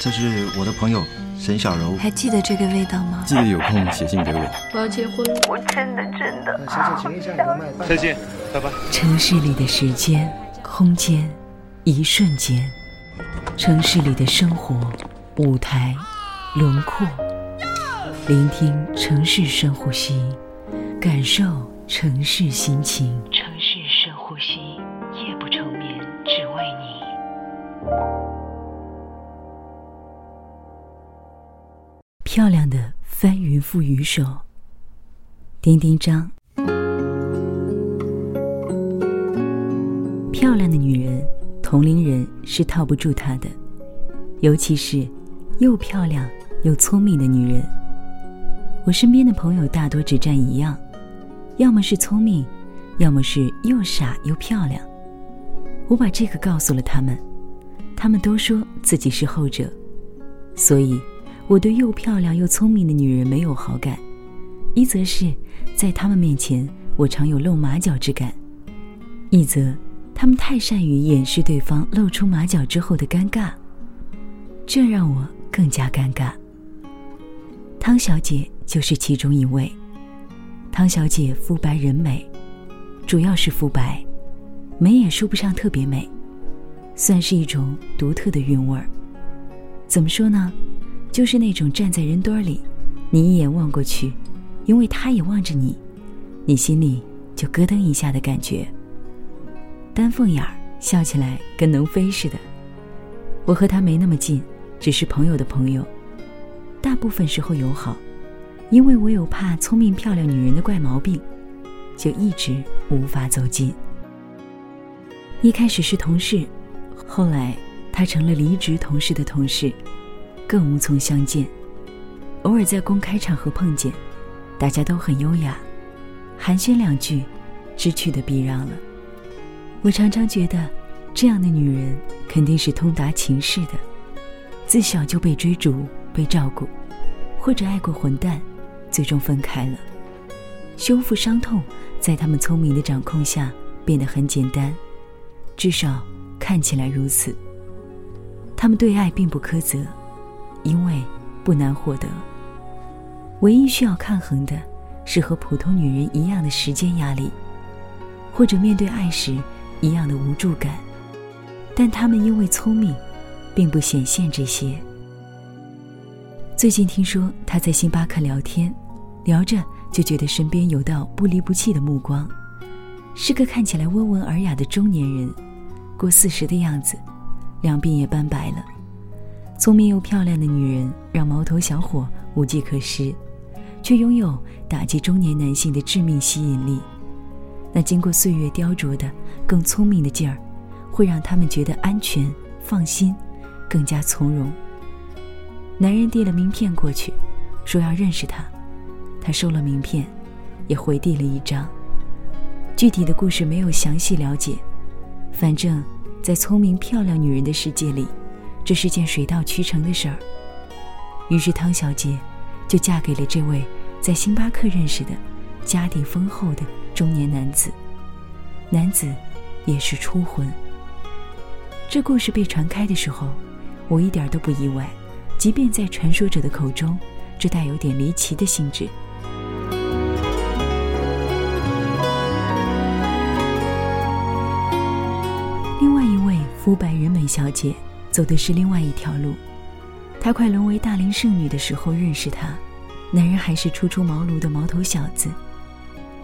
这是我的朋友沈小柔。还记得这个味道吗？记得有空写信给我。我要结婚了，我真的真的。再见，拜拜。城市里的时间、空间，一瞬间；城市里的生活、舞台、轮廓。聆听城市深呼吸，感受城市心情。漂亮的翻云覆雨手，丁丁张。漂亮的女人，同龄人是套不住她的，尤其是又漂亮又聪明的女人。我身边的朋友大多只占一样，要么是聪明，要么是又傻又漂亮。我把这个告诉了他们，他们都说自己是后者，所以我对又漂亮又聪明的女人没有好感。一则是在他们面前我常有露马脚之感，一则他们太善于掩饰对方露出马脚之后的尴尬，这让我更加尴尬。汤小姐。就是其中一位，汤小姐肤白人美，主要是肤白，美也说不上特别美，算是一种独特的韵味儿。怎么说呢？就是那种站在人堆里，你一眼望过去，因为他也望着你，你心里就咯噔一下的感觉。丹凤眼儿，笑起来跟能飞似的。我和他没那么近，只是朋友的朋友，大部分时候友好。因为我有怕聪明漂亮女人的怪毛病，就一直无法走近。一开始是同事，后来他成了离职同事的同事，更无从相见。偶尔在公开场合碰见，大家都很优雅，寒暄两句，知趣的避让了。我常常觉得，这样的女人肯定是通达情事的，自小就被追逐、被照顾，或者爱过混蛋。最终分开了，修复伤痛，在他们聪明的掌控下变得很简单，至少看起来如此。他们对爱并不苛责，因为不难获得。唯一需要抗衡的，是和普通女人一样的时间压力，或者面对爱时一样的无助感。但他们因为聪明，并不显现这些。最近听说他在星巴克聊天，聊着就觉得身边有道不离不弃的目光，是个看起来温文尔雅的中年人，过四十的样子，两鬓也斑白了。聪明又漂亮的女人让毛头小伙无计可施，却拥有打击中年男性的致命吸引力。那经过岁月雕琢的更聪明的劲儿，会让他们觉得安全、放心，更加从容。男人递了名片过去，说要认识他。他收了名片，也回递了一张。具体的故事没有详细了解，反正，在聪明漂亮女人的世界里，这是件水到渠成的事儿。于是汤小姐就嫁给了这位在星巴克认识的、家底丰厚的中年男子。男子也是初婚。这故事被传开的时候，我一点都不意外。即便在传说者的口中，这带有点离奇的性质。另外一位肤白人美小姐走的是另外一条路。她快沦为大龄剩女的时候认识他，男人还是初出茅庐的毛头小子。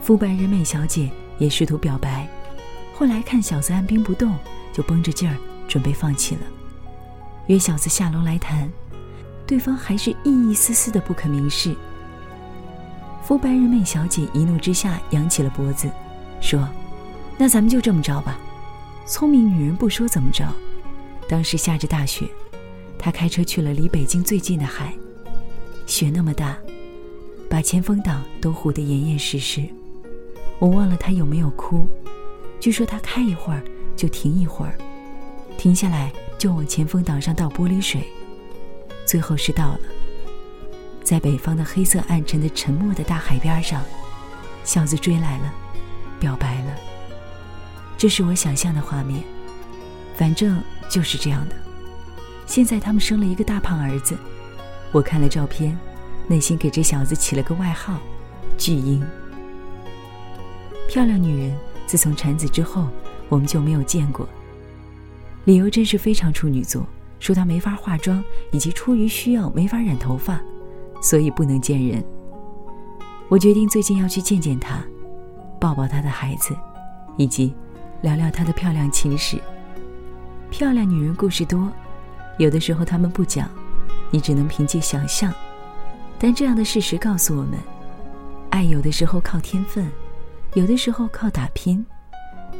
肤白人美小姐也试图表白，后来看小子按兵不动，就绷着劲儿准备放弃了，约小子下楼来谈。对方还是一一丝丝的不肯明示。肤白人美小姐一怒之下扬起了脖子，说：“那咱们就这么着吧。”聪明女人不说怎么着。当时下着大雪，他开车去了离北京最近的海，雪那么大，把前风挡都糊得严严实实。我忘了他有没有哭。据说他开一会儿就停一会儿，停下来就往前风挡上倒玻璃水。最后是到了，在北方的黑色暗沉的沉默的大海边上，小子追来了，表白了。这是我想象的画面，反正就是这样的。现在他们生了一个大胖儿子。我看了照片，内心给这小子起了个外号——巨婴。漂亮女人，自从产子之后，我们就没有见过。理由真是非常处女座，说她没法化妆，以及出于需要没法染头发，所以不能见人。我决定最近要去见见她，抱抱她的孩子，以及聊聊她的漂亮情史。漂亮女人故事多，有的时候她们不讲，你只能凭借想象。但这样的事实告诉我们，爱有的时候靠天分，有的时候靠打拼。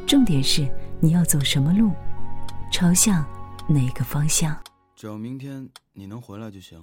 重点是你要走什么路，朝向哪个方向。只要明天你能回来就行。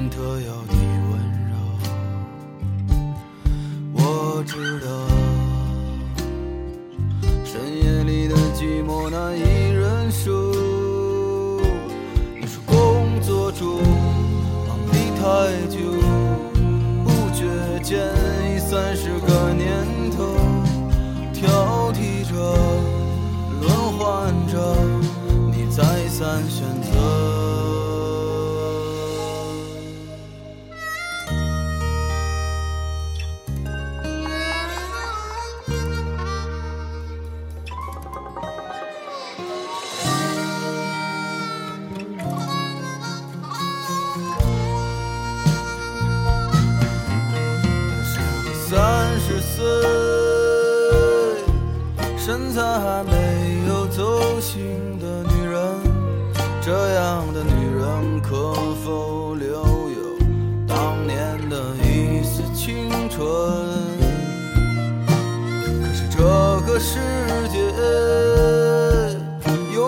人特有的。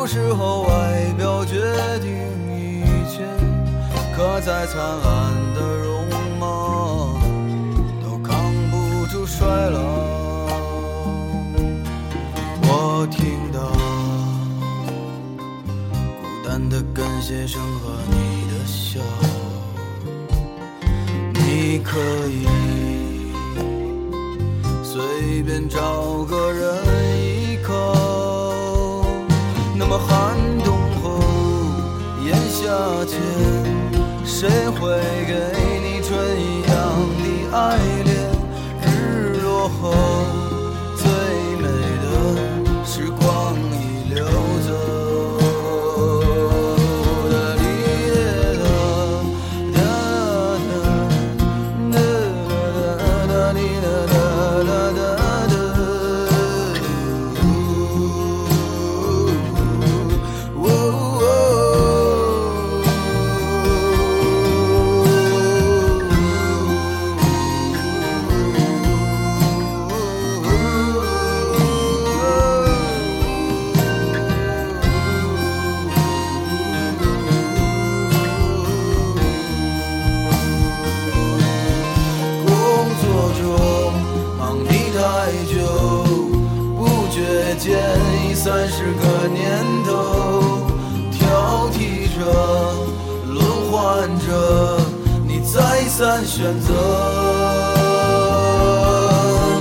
有时候，外表决定一切，可再灿烂的容貌，都扛不住衰老。我听到孤单的感谢声和你的笑，你可以随便找个谁会给却见，已三十个年头，挑剔着，轮换着，你再三选择。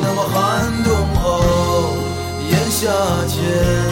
那么寒冬后，炎夏前。